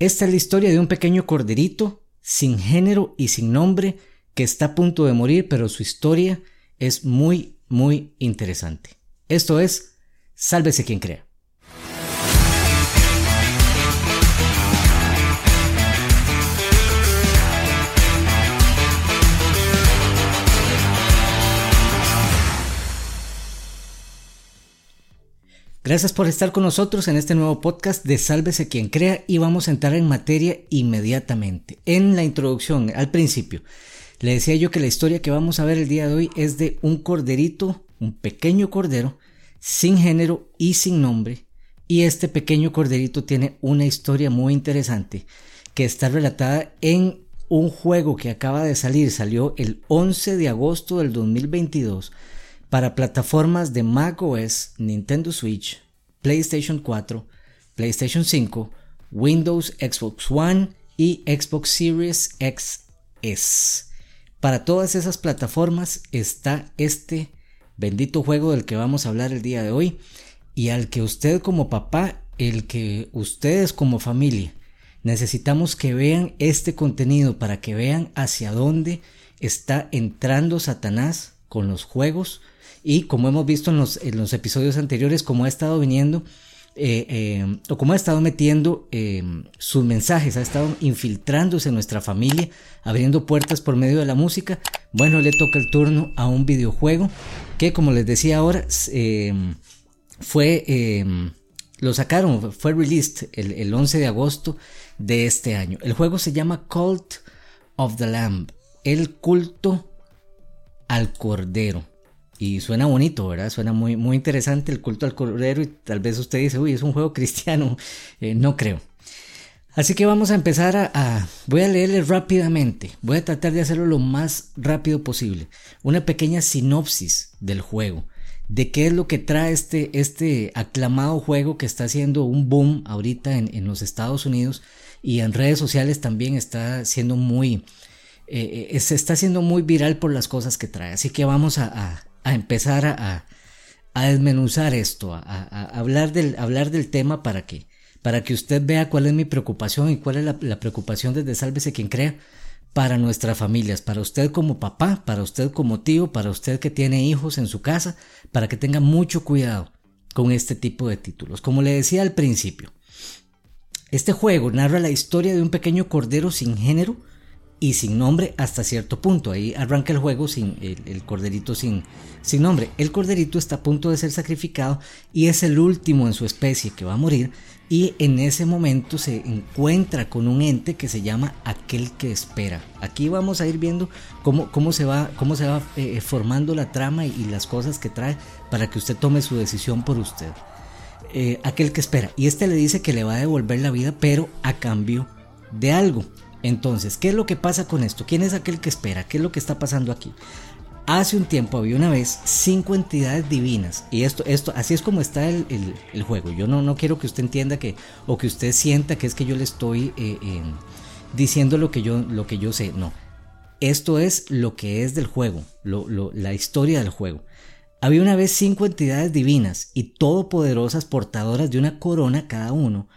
Esta es la historia de un pequeño corderito, sin género y sin nombre, que está a punto de morir, pero su historia es muy, muy interesante. Esto es, sálvese quien crea. Gracias por estar con nosotros en este nuevo podcast de Sálvese quien crea y vamos a entrar en materia inmediatamente. En la introducción, al principio, le decía yo que la historia que vamos a ver el día de hoy es de un corderito, un pequeño cordero, sin género y sin nombre. Y este pequeño corderito tiene una historia muy interesante que está relatada en un juego que acaba de salir, salió el 11 de agosto del 2022 para plataformas de macOS, Nintendo Switch, PlayStation 4, PlayStation 5, Windows, Xbox One y Xbox Series XS. Para todas esas plataformas está este bendito juego del que vamos a hablar el día de hoy y al que usted como papá, el que ustedes como familia, necesitamos que vean este contenido para que vean hacia dónde está entrando Satanás con los juegos y como hemos visto en los, episodios anteriores, como ha estado viniendo eh, eh, o como ha estado metiendo eh, sus mensajes, ha estado infiltrándose en nuestra familia, abriendo puertas por medio de la música, bueno, le toca el turno a un videojuego que como les decía ahora, fue, lo sacaron, fue released el, el 11 de agosto de este año. El juego se llama Cult of the Lamb, el culto al cordero. Y suena bonito, ¿verdad? Suena muy, muy interesante el culto al cordero y tal vez usted dice, uy, es un juego cristiano. Eh, no creo. Así que vamos a empezar a, Voy a leerle rápidamente. Voy a tratar de hacerlo lo más rápido posible. Una pequeña sinopsis del juego. De qué es lo que trae este, este aclamado juego que está haciendo un boom ahorita en, los Estados Unidos y en redes sociales también está siendo muy... Eh, eh, se está haciendo muy viral por las cosas que trae. Así que vamos a empezar a, a desmenuzar esto, a, hablar, del, hablar del tema para que, para que usted vea cuál es mi preocupación y cuál es la, preocupación desde Sálvese quien crea para nuestras familias, para usted como papá, para usted como tío, para usted que tiene hijos en su casa, para que tenga mucho cuidado con este tipo de títulos. Como le decía al principio, este juego narra la historia de un pequeño cordero sin género y sin nombre hasta cierto punto. Ahí arranca el juego sin el, corderito sin, sin nombre. El corderito está a punto de ser sacrificado y es el último en su especie que va a morir. Y en ese momento se encuentra con un ente que se llama aquel que espera. Aquí vamos a ir viendo cómo, cómo se va, cómo se va eh, formando la trama y, las cosas que trae para que usted tome su decisión por usted. Eh, aquel que espera. Y este le dice que le va a devolver la vida, pero a cambio de algo. Entonces, ¿qué es lo que pasa con esto? ¿Quién es aquel que espera? ¿Qué es lo que está pasando aquí? Hace un tiempo había una vez cinco entidades divinas y esto, esto, así es como está el, juego. Yo no, no quiero que usted entienda que o que usted sienta que es que yo le estoy eh, em, diciendo lo que yo, lo que yo sé. No, esto es lo que es del juego, la historia del juego. Había una vez cinco entidades divinas y todopoderosas portadoras de una corona cada uno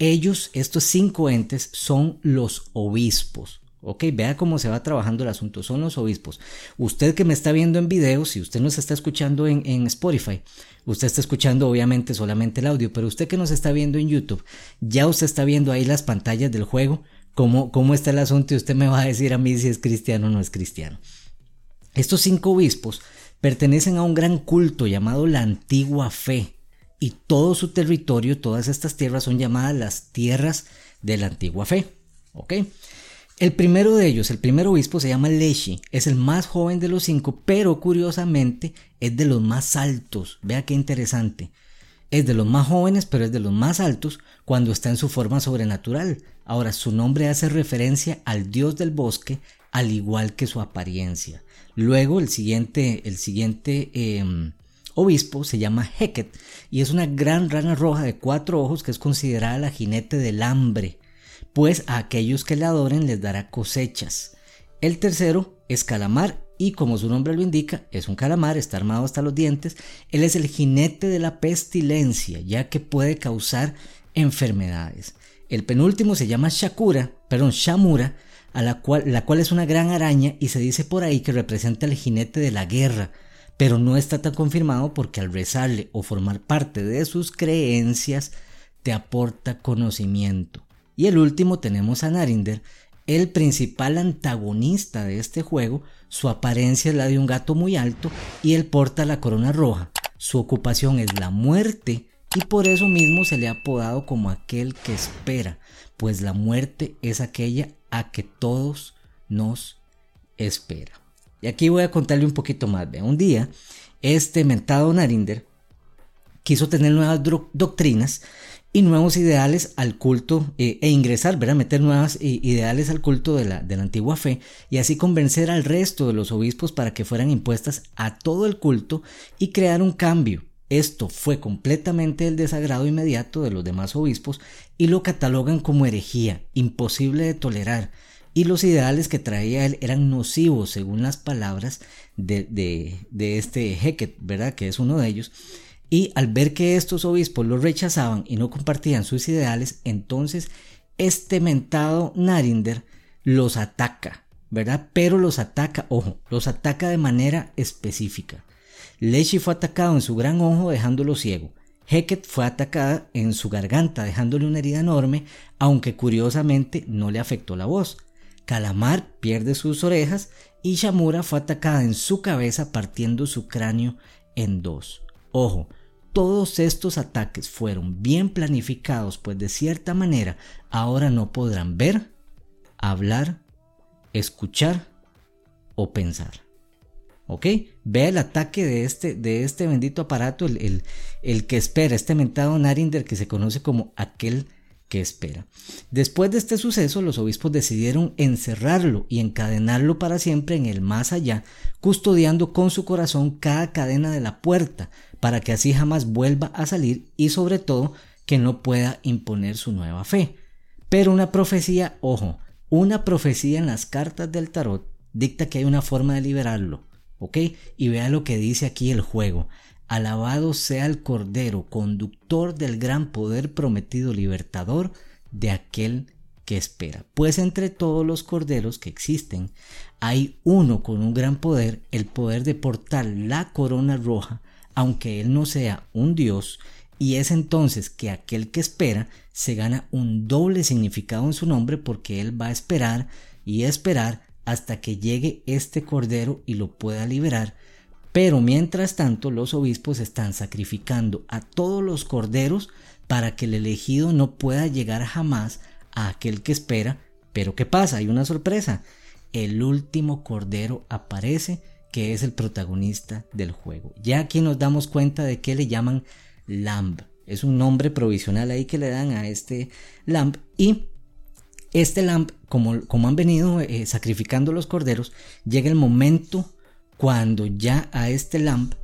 ellos, estos cinco entes, son los obispos. Ok, vea cómo se va trabajando el asunto. Son los obispos. Usted que me está viendo en video, si usted nos está escuchando en, Spotify, usted está escuchando obviamente solamente el audio, pero usted que nos está viendo en YouTube, ya usted está viendo ahí las pantallas del juego, cómo, cómo está el asunto y usted me va a decir a mí si es cristiano o no es cristiano. Estos cinco obispos pertenecen a un gran culto llamado la antigua fe y todo su territorio, todas estas tierras son llamadas las tierras de la antigua fe. ¿Ok? El primero de ellos, el primer obispo, se llama Leshi, es el más joven de los cinco, pero curiosamente es de los más altos. Vea qué interesante. Es de los más jóvenes, pero es de los más altos cuando está en su forma sobrenatural. Ahora, su nombre hace referencia al dios del bosque, al igual que su apariencia. Luego, el siguiente, el siguiente em, obispo se llama Heket y es una gran rana roja de cuatro ojos que es considerada la jinete del hambre, pues a aquellos que le adoren les dará cosechas. El tercero es Calamar y como su nombre lo indica, es un calamar, está armado hasta los dientes, él es el jinete de la pestilencia, ya que puede causar enfermedades. El penúltimo se llama Shakura, perdón, Shamura, a la cual, la cual es una gran araña y se dice por ahí que representa el jinete de la guerra, pero no está tan confirmado porque al rezarle o formar parte de sus creencias te aporta conocimiento. Y el último tenemos a Narinder, el principal antagonista de este juego, su apariencia es la de un gato muy alto y él porta la corona roja. Su ocupación es la muerte y por eso mismo se le ha apodado como aquel que espera, pues la muerte es aquella a que todos nos espera. Y aquí voy a contarle un poquito más. Un día, este mentado Narinder quiso tener nuevas doctrinas y nuevos ideales al culto eh, e ingresar, ¿verdad? meter nuevas ideales al culto de la, de la antigua fe y así convencer al resto de los obispos para que fueran impuestas a todo el culto y crear un cambio. Esto fue completamente el desagrado inmediato de los demás obispos y lo catalogan como herejía, imposible de tolerar, y los ideales que traía él eran nocivos según las palabras de, de, este Heket, ¿verdad? Que es uno de ellos. Y al ver que estos obispos los rechazaban y no compartían sus ideales, entonces este mentado Narinder los ataca, ¿verdad? Pero los ataca, ojo, los ataca de manera específica. Leshi fue atacado en su gran ojo dejándolo ciego. Heket fue atacada en su garganta dejándole una herida enorme, aunque curiosamente no le afectó la voz. Calamar pierde sus orejas y Shamura fue atacada en su cabeza partiendo su cráneo en dos. Ojo, todos estos ataques fueron bien planificados, pues de cierta manera ahora no podrán ver, hablar, escuchar o pensar. ¿Ok? Ve el ataque de este, de este bendito aparato, el, el que espera, este mentado Narinder que se conoce como aquel que espera. Después de este suceso, los obispos decidieron encerrarlo y encadenarlo para siempre en el más allá, custodiando con su corazón cada cadena de la puerta, para que así jamás vuelva a salir y sobre todo que no pueda imponer su nueva fe. Pero una profecía, ojo, una profecía en las cartas del tarot dicta que hay una forma de liberarlo, ¿ok? Y vea lo que dice aquí el juego. Alabado sea el Cordero, conductor del gran poder prometido libertador de aquel que espera. Pues entre todos los corderos que existen, hay uno con un gran poder, el poder de portar la corona roja aunque él no sea un dios, y es entonces que aquel que espera se gana un doble significado en su nombre porque él va a esperar y esperar hasta que llegue este cordero y lo pueda liberar. Pero mientras tanto los obispos están sacrificando a todos los corderos para que el elegido no pueda llegar jamás a aquel que espera. Pero ¿qué pasa? Hay una sorpresa. El último cordero aparece que es el protagonista del juego. Ya aquí nos damos cuenta de que le llaman Lamb. Es un nombre provisional ahí que le dan a este Lamb. Y este Lamb, como, como han venido eh, sacrificando los corderos, llega el momento cuando ya a este Lamb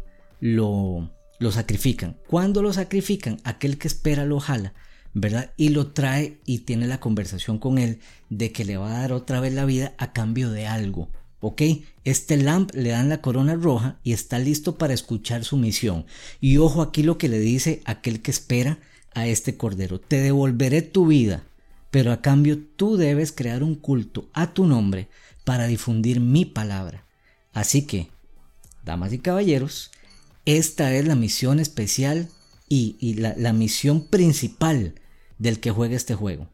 lo, lo sacrifican. Cuando lo sacrifican, aquel que espera lo jala. ¿verdad? Y lo trae y tiene la conversación con él de que le va a dar otra vez la vida a cambio de algo, ¿Ok? Este Lamp le dan la corona roja y está listo para escuchar su misión. Y ojo aquí lo que le dice aquel que espera a este cordero. Te devolveré tu vida, pero a cambio tú debes crear un culto a tu nombre para difundir mi palabra. Así que, damas y caballeros, esta es la misión especial y, la, la misión principal del que juega este juego.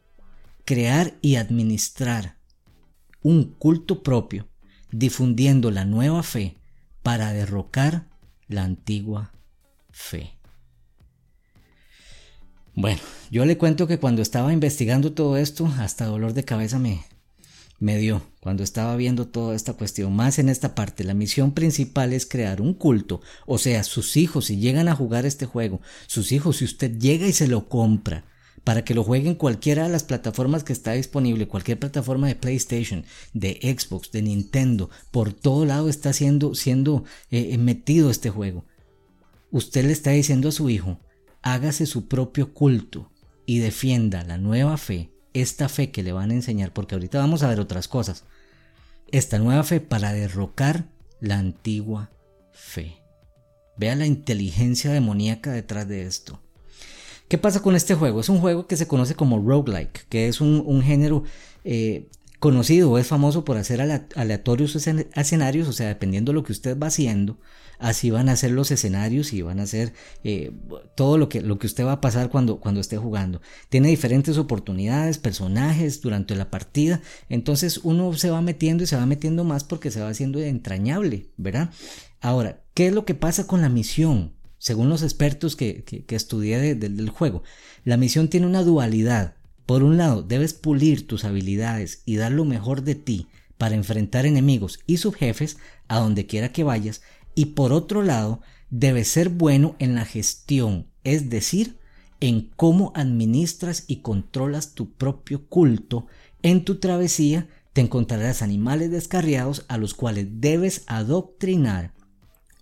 Crear y administrar un culto propio difundiendo la nueva fe para derrocar la antigua fe. Bueno, yo le cuento que cuando estaba investigando todo esto, hasta dolor de cabeza me, me dio cuando estaba viendo toda esta cuestión. Más en esta parte, la misión principal es crear un culto. O sea, sus hijos, si llegan a jugar este juego, sus hijos, si usted llega y se lo compra, para que lo jueguen cualquiera de las plataformas que está disponible, cualquier plataforma de PlayStation, de Xbox, de Nintendo, por todo lado está siendo, siendo eh, eh, metido este juego. Usted le está diciendo a su hijo, hágase su propio culto y defienda la nueva fe, esta fe que le van a enseñar, porque ahorita vamos a ver otras cosas. Esta nueva fe para derrocar la antigua fe. Vea la inteligencia demoníaca detrás de esto. ¿Qué pasa con este juego? Es un juego que se conoce como roguelike, que es un, género eh, conocido o es famoso por hacer aleatorios escenarios, o sea, dependiendo de lo que usted va haciendo, así van a ser los escenarios y van a ser eh, todo lo que, lo que usted va a pasar cuando, cuando esté jugando. Tiene diferentes oportunidades, personajes durante la partida, entonces uno se va metiendo y se va metiendo más porque se va haciendo entrañable, ¿verdad? Ahora, ¿qué es lo que pasa con la misión? Según los expertos que, que, estudié del juego, la misión tiene una dualidad. Por un lado, debes pulir tus habilidades y dar lo mejor de ti para enfrentar enemigos y subjefes a donde quiera que vayas, y por otro lado, debes ser bueno en la gestión, es decir, en cómo administras y controlas tu propio culto. En tu travesía te encontrarás animales descarriados a los cuales debes adoctrinar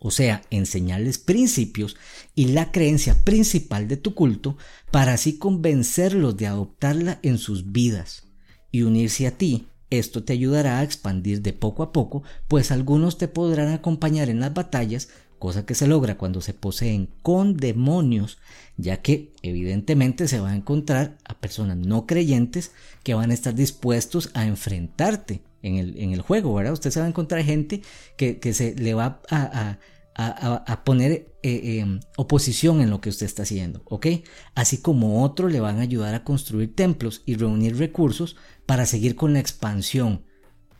o sea, enseñarles principios y la creencia principal de tu culto para así convencerlos de adoptarla en sus vidas y unirse a ti. Esto te ayudará a expandir de poco a poco, pues algunos te podrán acompañar en las batallas, cosa que se logra cuando se poseen con demonios, ya que evidentemente se va a encontrar a personas no creyentes que van a estar dispuestos a enfrentarte en el, en el juego, ¿verdad? Usted se va a encontrar gente que, se le va a, a, poner eh, em, oposición en lo que usted está haciendo, ¿ok? Así como otros le van a ayudar a construir templos y reunir recursos para seguir con la expansión.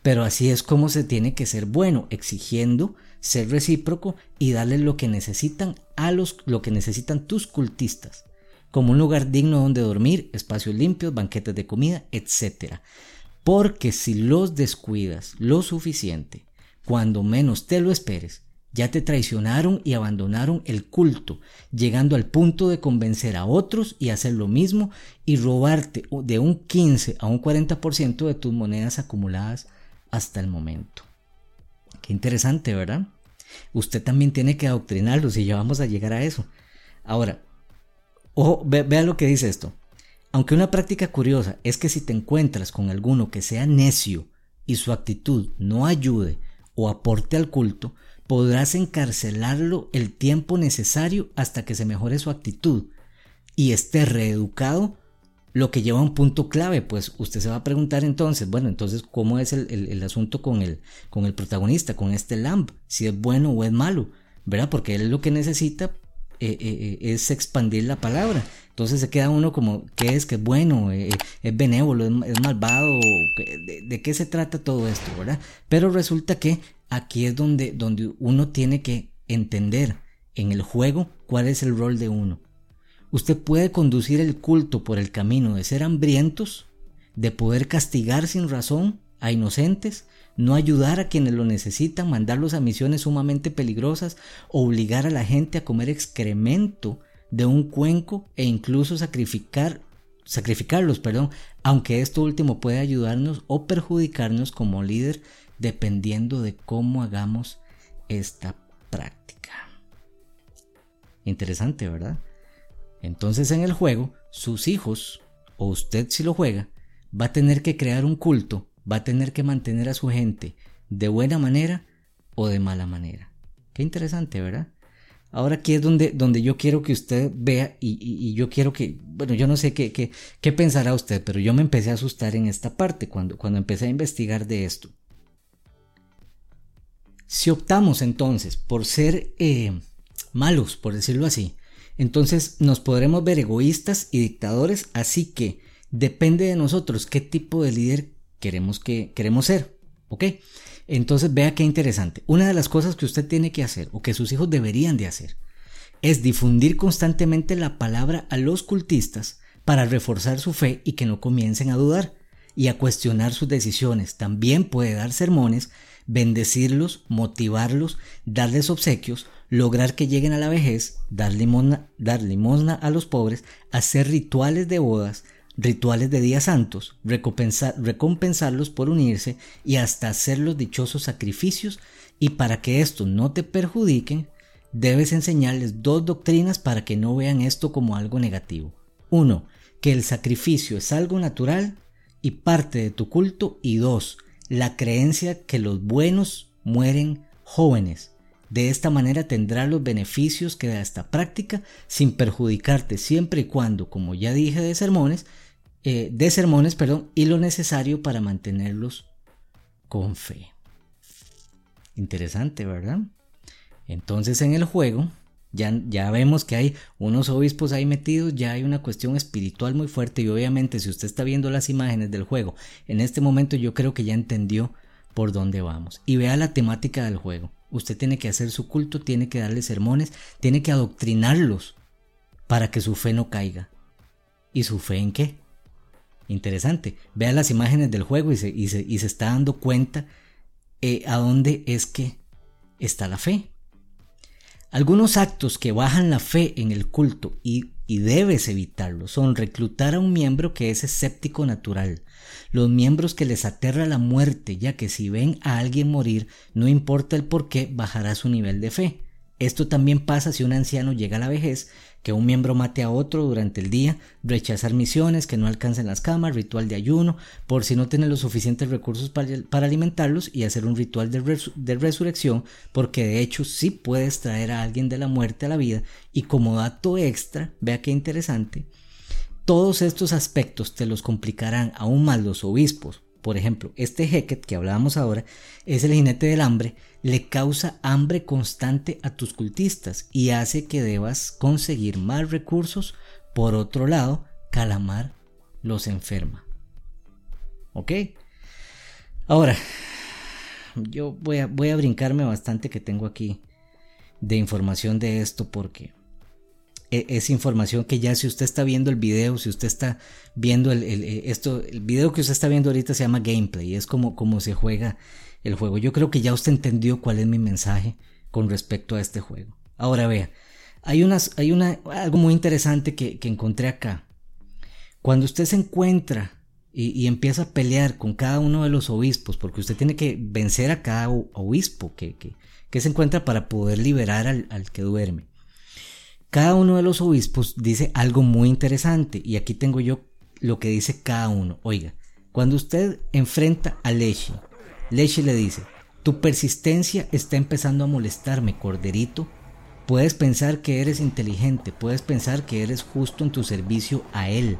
Pero así es como se tiene que ser bueno, exigiendo ser recíproco y darle lo que necesitan a los lo que necesitan tus cultistas, como un lugar digno donde dormir, espacios limpios, banquetes de comida, etc. Porque si los descuidas lo suficiente, cuando menos te lo esperes, ya te traicionaron y abandonaron el culto, llegando al punto de convencer a otros y hacer lo mismo y robarte de un 15 a un 40% de tus monedas acumuladas hasta el momento. Qué interesante, ¿verdad? Usted también tiene que adoctrinarlos y ya vamos a llegar a eso. Ahora, ojo, vea lo que dice esto. Aunque una práctica curiosa es que si te encuentras con alguno que sea necio y su actitud no ayude o aporte al culto, podrás encarcelarlo el tiempo necesario hasta que se mejore su actitud y esté reeducado, lo que lleva a un punto clave, pues usted se va a preguntar entonces, bueno, entonces, ¿cómo es el, asunto con el, con el protagonista, con este Lamb? Si es bueno o es malo, ¿verdad? Porque él lo que necesita eh, eh, eh, es expandir la palabra. Entonces se queda uno como, ¿qué es? ¿Qué es bueno? ¿Es benévolo? ¿Es, malvado? ¿De, ¿De, qué se trata todo esto? ¿verdad? Pero resulta que aquí es donde, donde uno tiene que entender en el juego cuál es el rol de uno. Usted puede conducir el culto por el camino de ser hambrientos, de poder castigar sin razón a inocentes, no ayudar a quienes lo necesitan, mandarlos a misiones sumamente peligrosas, obligar a la gente a comer excremento de un cuenco e incluso sacrificar sacrificarlos, perdón, aunque esto último puede ayudarnos o perjudicarnos como líder dependiendo de cómo hagamos esta práctica. Interesante, ¿verdad? Entonces en el juego, sus hijos, o usted si lo juega, va a tener que crear un culto, va a tener que mantener a su gente de buena manera o de mala manera. Qué interesante, ¿verdad? Ahora aquí es donde, donde yo quiero que usted vea y, yo quiero que, bueno, yo no sé qué, qué, qué, pensará usted, pero yo me empecé a asustar en esta parte cuando, cuando empecé a investigar de esto. Si optamos entonces por ser eh, malos, por decirlo así, entonces nos podremos ver egoístas y dictadores, así que depende de nosotros qué tipo de líder queremos, que, queremos ser, ¿ok? Entonces vea qué interesante. Una de las cosas que usted tiene que hacer o que sus hijos deberían de hacer es difundir constantemente la palabra a los cultistas para reforzar su fe y que no comiencen a dudar y a cuestionar sus decisiones. También puede dar sermones bendecirlos, motivarlos, darles obsequios, lograr que lleguen a la vejez, dar limosna, dar limosna a los pobres, hacer rituales de bodas, rituales de días santos, recompensarlos por unirse y hasta hacer los dichosos sacrificios. Y para que esto no te perjudiquen, debes enseñarles dos doctrinas para que no vean esto como algo negativo. Uno, que el sacrificio es algo natural y parte de tu culto. Y dos, la creencia que los buenos mueren jóvenes, De esta manera tendrás los beneficios que da esta práctica sin perjudicarte siempre y cuando, como ya dije de sermones, eh, de sermones, perdón, y lo necesario para mantenerlos con fe. Interesante, ¿verdad? Entonces en el juego ya, ya, vemos que hay unos obispos ahí metidos, ya hay una cuestión espiritual muy fuerte y obviamente si usted está viendo las imágenes del juego, en este momento yo creo que ya entendió por dónde vamos. Y vea la temática del juego. Usted tiene que hacer su culto, tiene que darle sermones, tiene que adoctrinarlos para que su fe no caiga. ¿Y su fe en qué? Interesante. Vea las imágenes del juego y se, está dando cuenta eh, a dónde es que está la fe. Algunos actos que bajan la fe en el culto y, y debes evitarlo son reclutar a un miembro que es escéptico natural, los miembros que les aterra la muerte, ya que si ven a alguien morir, no importa el por qué, bajará su nivel de fe. Esto también pasa si un anciano llega a la vejez, que un miembro mate a otro durante el día, rechazar misiones, que no alcancen las camas, ritual de ayuno, por si no tiene los suficientes recursos para, alimentarlos y hacer un ritual de resurrección, porque de hecho sí puedes traer a alguien de la muerte a la vida y como dato extra, vea qué interesante, todos estos aspectos te los complicarán aún más los obispos. Por ejemplo, este Heket que hablábamos ahora es el jinete del hambre, le causa hambre constante a tus cultistas y hace que debas conseguir más recursos. Por otro lado, Calamar los enferma. ¿Ok? Ahora, yo voy a, voy a brincarme bastante que tengo aquí de información de esto porque es información que ya si usted está viendo el video, si usted está viendo el, eh, esto, el video que usted está viendo ahorita se llama gameplay, es como, como se juega el juego. Yo creo que ya usted entendió cuál es mi mensaje con respecto a este juego. Ahora vea, hay, unas, hay una, algo muy interesante que, encontré acá. Cuando usted se encuentra y, empieza a pelear con cada uno de los obispos, porque usted tiene que vencer a cada obispo que, que, se encuentra para poder liberar al, al que duerme. Cada uno de los obispos dice algo muy interesante y aquí tengo yo lo que dice cada uno. Oiga, cuando usted enfrenta a Leche, Leche le dice, tu persistencia está empezando a molestarme, corderito. Puedes pensar que eres inteligente, puedes pensar que eres justo en tu servicio a él,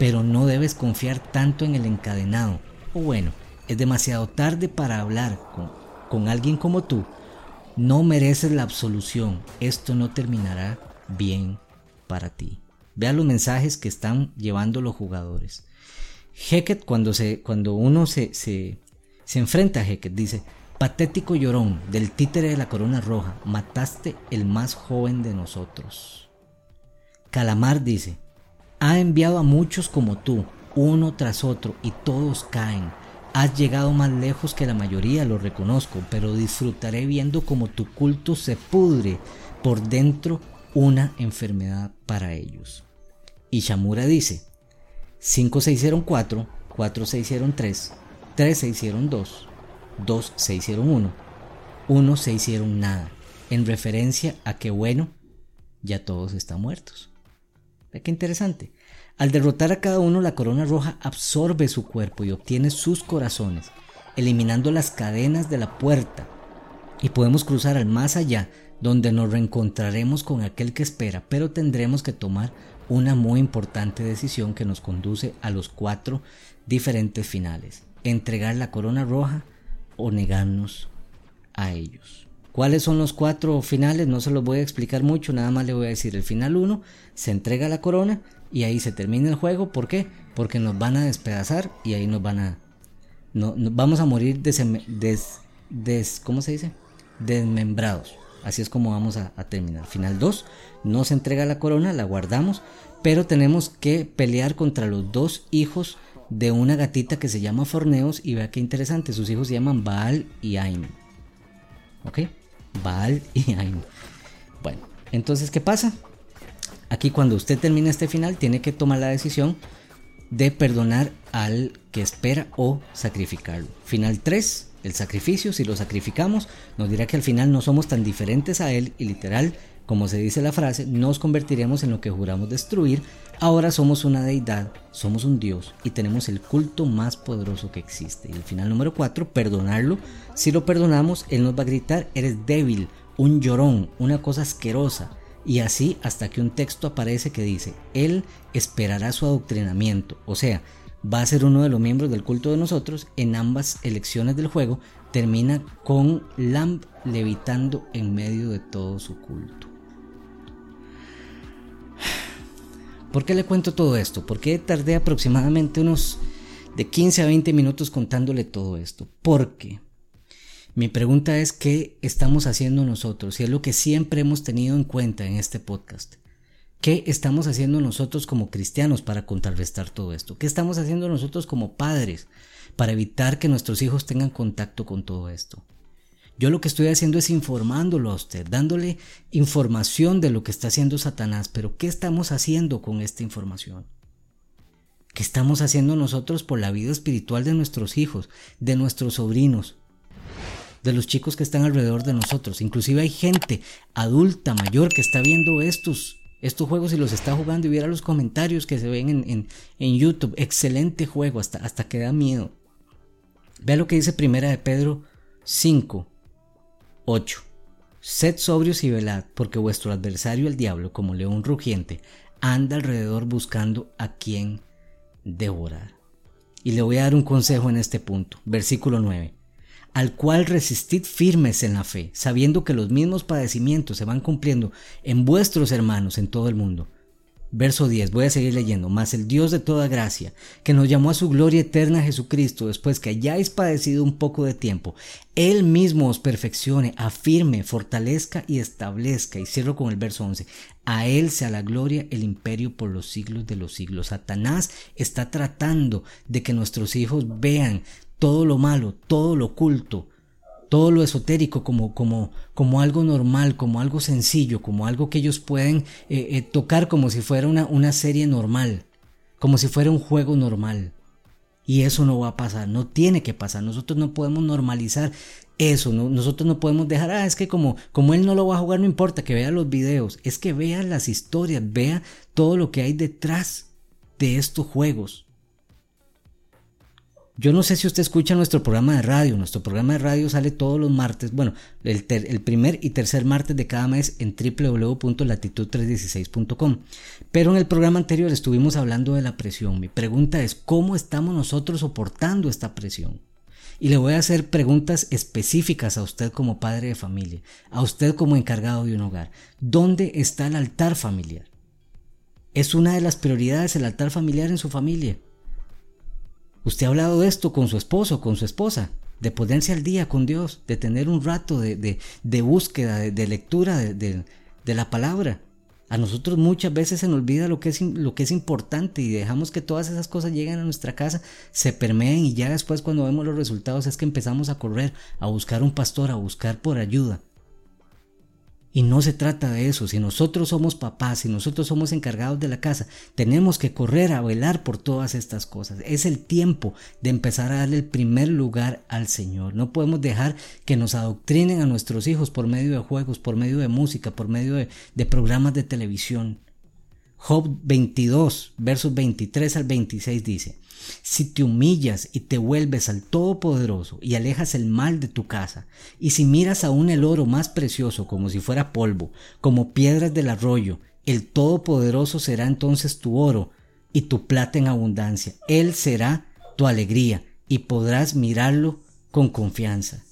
pero no debes confiar tanto en el encadenado. O bueno, es demasiado tarde para hablar con, con alguien como tú. No mereces la absolución, esto no terminará bien para ti. Vea los mensajes que están llevando los jugadores. Heket, cuando, se, cuando uno se, se, se enfrenta a Heket, dice, patético llorón del títere de la corona roja, mataste el más joven de nosotros. Calamar dice, ha enviado a muchos como tú, uno tras otro, y todos caen. Has llegado más lejos que la mayoría, lo reconozco, pero disfrutaré viendo como tu culto se pudre por dentro una enfermedad para ellos. Y Shamura dice, 5 se hicieron 4, 4 se hicieron 3, 3 se hicieron 2, 2 se hicieron 1, 1 se hicieron nada, en referencia a que bueno, ya todos están muertos. Ve qué interesante. Al derrotar a cada uno, la corona roja absorbe su cuerpo y obtiene sus corazones, eliminando las cadenas de la puerta. Y podemos cruzar al más allá donde nos reencontraremos con aquel que espera, pero tendremos que tomar una muy importante decisión que nos conduce a los cuatro diferentes finales. Entregar la corona roja o negarnos a ellos. ¿Cuáles son los cuatro finales? No se los voy a explicar mucho, nada más le voy a decir el final 1, se entrega la corona y ahí se termina el juego. ¿Por qué? Porque nos van a despedazar y ahí nos van a... No, vamos a morir des, ¿cómo se dice? Desmembrados. Así es como vamos a, terminar. Final 2, no se entrega la corona, la guardamos, pero tenemos que pelear contra los dos hijos de una gatita que se llama Forneos y vea qué interesante, sus hijos se llaman Baal y Aim. ¿Ok? Baal y Aim. Bueno, entonces, ¿qué pasa? Aquí cuando usted termina este final tiene que tomar la decisión de perdonar al que espera o sacrificarlo. Final 3, el sacrificio, si lo sacrificamos, nos dirá que al final no somos tan diferentes a Él y literal, como se dice la frase, nos convertiremos en lo que juramos destruir. Ahora somos una deidad, somos un Dios y tenemos el culto más poderoso que existe. Y el final número 4, perdonarlo. Si lo perdonamos, Él nos va a gritar, eres débil, un llorón, una cosa asquerosa, y así hasta que un texto aparece que dice, Él esperará su adoctrinamiento, o sea, va a ser uno de los miembros del culto de nosotros en ambas elecciones del juego, termina con Lamb levitando en medio de todo su culto. ¿Por qué le cuento todo esto? ¿Por qué tardé aproximadamente unos de 15 a 20 minutos contándole todo esto? Porque mi pregunta es qué estamos haciendo nosotros y es lo que siempre hemos tenido en cuenta en este podcast. ¿Qué estamos haciendo nosotros como cristianos para contrarrestar todo esto? ¿Qué estamos haciendo nosotros como padres para evitar que nuestros hijos tengan contacto con todo esto? Yo lo que estoy haciendo es informándolo a usted, dándole información de lo que está haciendo Satanás, pero ¿qué estamos haciendo con esta información? ¿Qué estamos haciendo nosotros por la vida espiritual de nuestros hijos, de nuestros sobrinos, de los chicos que están alrededor de nosotros? Inclusive hay gente adulta, mayor, que está viendo estos, estos juegos y los está jugando y viera los comentarios que se ven en, en YouTube. Excelente juego, hasta, hasta que da miedo. Vea lo que dice Primera de Pedro 5, 8. Sed sobrios y velad, porque vuestro adversario el diablo, como león rugiente, anda alrededor buscando a quien devorar. Y le voy a dar un consejo en este punto. Versículo 9. Al cual resistid firmes en la fe, sabiendo que los mismos padecimientos se van cumpliendo en vuestros hermanos en todo el mundo. Verso 10, voy a seguir leyendo. Mas el Dios de toda gracia, que nos llamó a su gloria eterna Jesucristo, después que hayáis padecido un poco de tiempo, Él mismo os perfeccione, afirme, fortalezca y establezca. Y cierro con el verso 11. A Él sea la gloria, el imperio por los siglos de los siglos. Satanás está tratando de que nuestros hijos vean todo lo malo, todo lo oculto, todo lo esotérico como, como, como algo normal, como algo sencillo, como algo que ellos pueden eh, eh, tocar como si fuera una, una serie normal, como si fuera un juego normal. Y eso no va a pasar, no tiene que pasar. Nosotros no podemos normalizar eso, nosotros no podemos dejar, ah, es que como, como él no lo va a jugar, no importa que vea los videos, es que vea las historias, vea todo lo que hay detrás de estos juegos. Yo no sé si usted escucha nuestro programa de radio. Nuestro programa de radio sale todos los martes, bueno, el, primer y tercer martes de cada mes en www.latitud316.com. Pero en el programa anterior estuvimos hablando de la presión. Mi pregunta es, ¿cómo estamos nosotros soportando esta presión? Y le voy a hacer preguntas específicas a usted como padre de familia, a usted como encargado de un hogar. ¿Dónde está el altar familiar? ¿Es una de las prioridades el altar familiar en su familia? Usted ha hablado de esto con su esposo, con su esposa, de ponerse al día con Dios, de tener un rato de, de, búsqueda, de, lectura de, la palabra. A nosotros muchas veces se nos olvida lo que, es, lo que es importante y dejamos que todas esas cosas lleguen a nuestra casa, se permeen y ya después cuando vemos los resultados es que empezamos a correr, a buscar un pastor, a buscar por ayuda. Y no se trata de eso. Si nosotros somos papás, si nosotros somos encargados de la casa, tenemos que correr a velar por todas estas cosas. Es el tiempo de empezar a darle el primer lugar al Señor. No podemos dejar que nos adoctrinen a nuestros hijos por medio de juegos, por medio de música, por medio de, programas de televisión. Job 22, versos 23 al 26 dice, si te humillas y te vuelves al Todopoderoso y alejas el mal de tu casa, y si miras aún el oro más precioso como si fuera polvo, como piedras del arroyo, el Todopoderoso será entonces tu oro y tu plata en abundancia. Él será tu alegría y podrás mirarlo con confianza.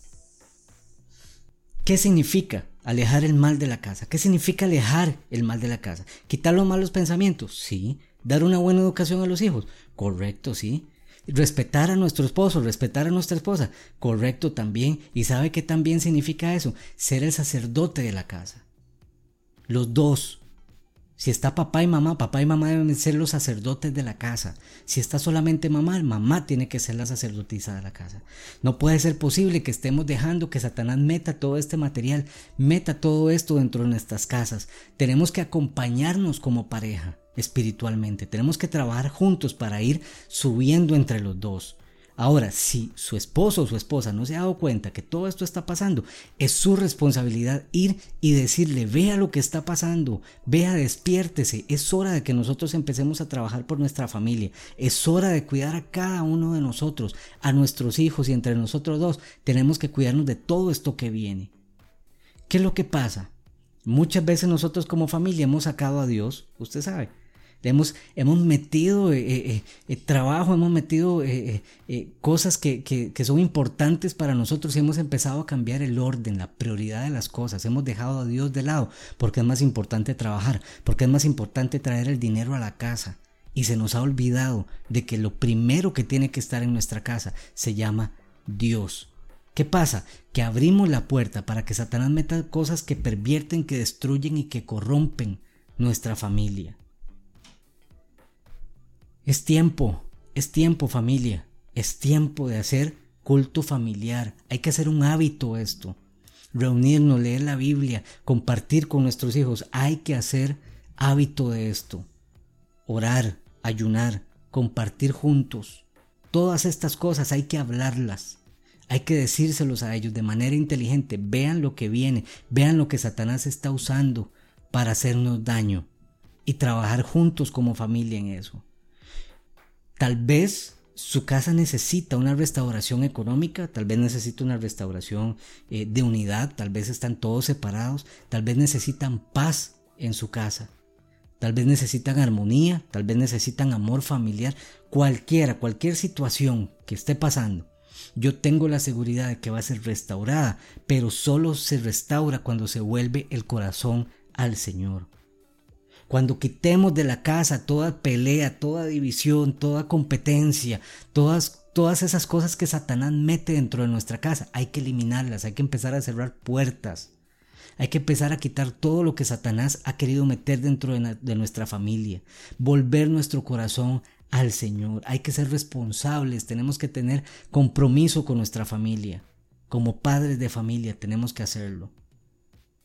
¿Qué significa alejar el mal de la casa? ¿Qué significa alejar el mal de la casa? ¿Quitar los malos pensamientos? Sí. ¿Dar una buena educación a los hijos? Correcto, sí. Respetar a nuestro esposo, respetar a nuestra esposa. Correcto también. ¿Y sabe qué también significa eso? Ser el sacerdote de la casa. Los dos. Si está papá y mamá, papá y mamá deben ser los sacerdotes de la casa. Si está solamente mamá, mamá tiene que ser la sacerdotisa de la casa. No puede ser posible que estemos dejando que Satanás meta todo este material, meta todo esto dentro de nuestras casas. Tenemos que acompañarnos como pareja espiritualmente. Tenemos que trabajar juntos para ir subiendo entre los dos. Ahora, si su esposo o su esposa no se ha dado cuenta que todo esto está pasando, es su responsabilidad ir y decirle, vea lo que está pasando, vea, despiértese, es hora de que nosotros empecemos a trabajar por nuestra familia, es hora de cuidar a cada uno de nosotros, a nuestros hijos y entre nosotros dos tenemos que cuidarnos de todo esto que viene. ¿Qué es lo que pasa? Muchas veces nosotros como familia hemos sacado a Dios, usted sabe, hemos, hemos metido eh, eh, eh, trabajo, hemos metido cosas que, que, son importantes para nosotros y hemos empezado a cambiar el orden, la prioridad de las cosas. Hemos dejado a Dios de lado porque es más importante trabajar, porque es más importante traer el dinero a la casa. Y se nos ha olvidado de que lo primero que tiene que estar en nuestra casa se llama Dios. ¿Qué pasa? Que abrimos la puerta para que Satanás meta cosas que pervierten, que destruyen y que corrompen nuestra familia. Es tiempo, es tiempo familia, es tiempo de hacer culto familiar. Hay que hacer un hábito esto. Reunirnos, leer la Biblia, compartir con nuestros hijos. Hay que hacer hábito de esto. Orar, ayunar, compartir juntos. Todas estas cosas hay que hablarlas. Hay que decírselos a ellos de manera inteligente. Vean lo que viene, vean lo que Satanás está usando para hacernos daño y trabajar juntos como familia en eso. Tal vez su casa necesita una restauración económica, tal vez necesita una restauración eh, de unidad, tal vez están todos separados, tal vez necesitan paz en su casa, tal vez necesitan armonía, tal vez necesitan amor familiar, cualquiera, cualquier situación que esté pasando. Yo tengo la seguridad de que va a ser restaurada, pero solo se restaura cuando se vuelve el corazón al Señor. Cuando quitemos de la casa toda pelea, toda división, toda competencia, todas, todas esas cosas que Satanás mete dentro de nuestra casa, hay que eliminarlas, hay que empezar a cerrar puertas. Hay que empezar a quitar todo lo que Satanás ha querido meter dentro de, de, nuestra familia. Volver nuestro corazón al Señor. Hay que ser responsables. Tenemos que tener compromiso con nuestra familia. Como padres de familia tenemos que hacerlo.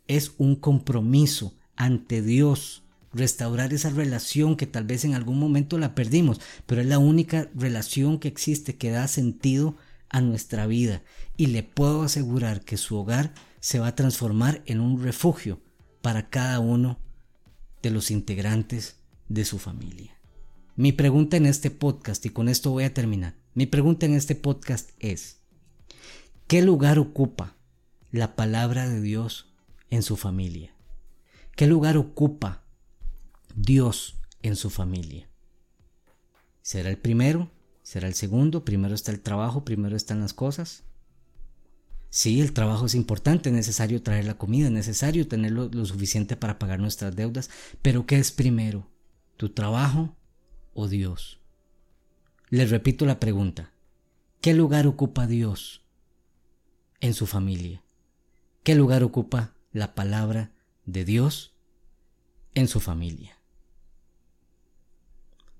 Es un compromiso ante Dios restaurar esa relación que tal vez en algún momento la perdimos, pero es la única relación que existe que da sentido a nuestra vida y le puedo asegurar que su hogar se va a transformar en un refugio para cada uno de los integrantes de su familia. Mi pregunta en este podcast, y con esto voy a terminar, mi pregunta en este podcast es, ¿qué lugar ocupa la palabra de Dios en su familia? ¿Qué lugar ocupa Dios en su familia. ¿Será el primero? ¿Será el segundo? Primero está el trabajo, primero están las cosas. Sí, el trabajo es importante, es necesario traer la comida, es necesario tener lo, suficiente para pagar nuestras deudas, pero ¿qué es primero? ¿Tu trabajo o Dios? Les repito la pregunta, ¿qué lugar ocupa Dios en su familia? ¿Qué lugar ocupa la palabra de Dios en su familia?